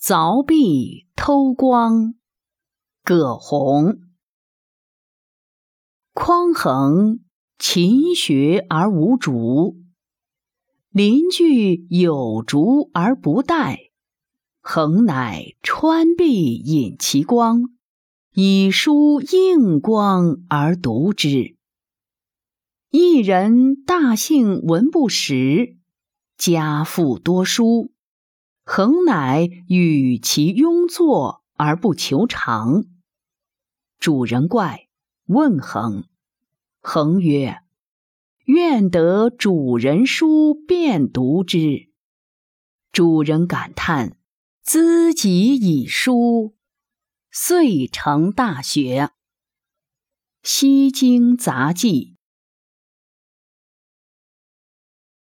凿壁偷光。葛洪。匡衡勤学而无竹，邻居有竹而不戴。衡乃穿壁引其光，以书应光而读之。一人大幸文不识，家父多书，恒乃与其庸作而不求长。主人怪，问恒，恒曰：“愿得主人书，便读之。”主人感叹。资己以书，遂成大学。《西京杂记》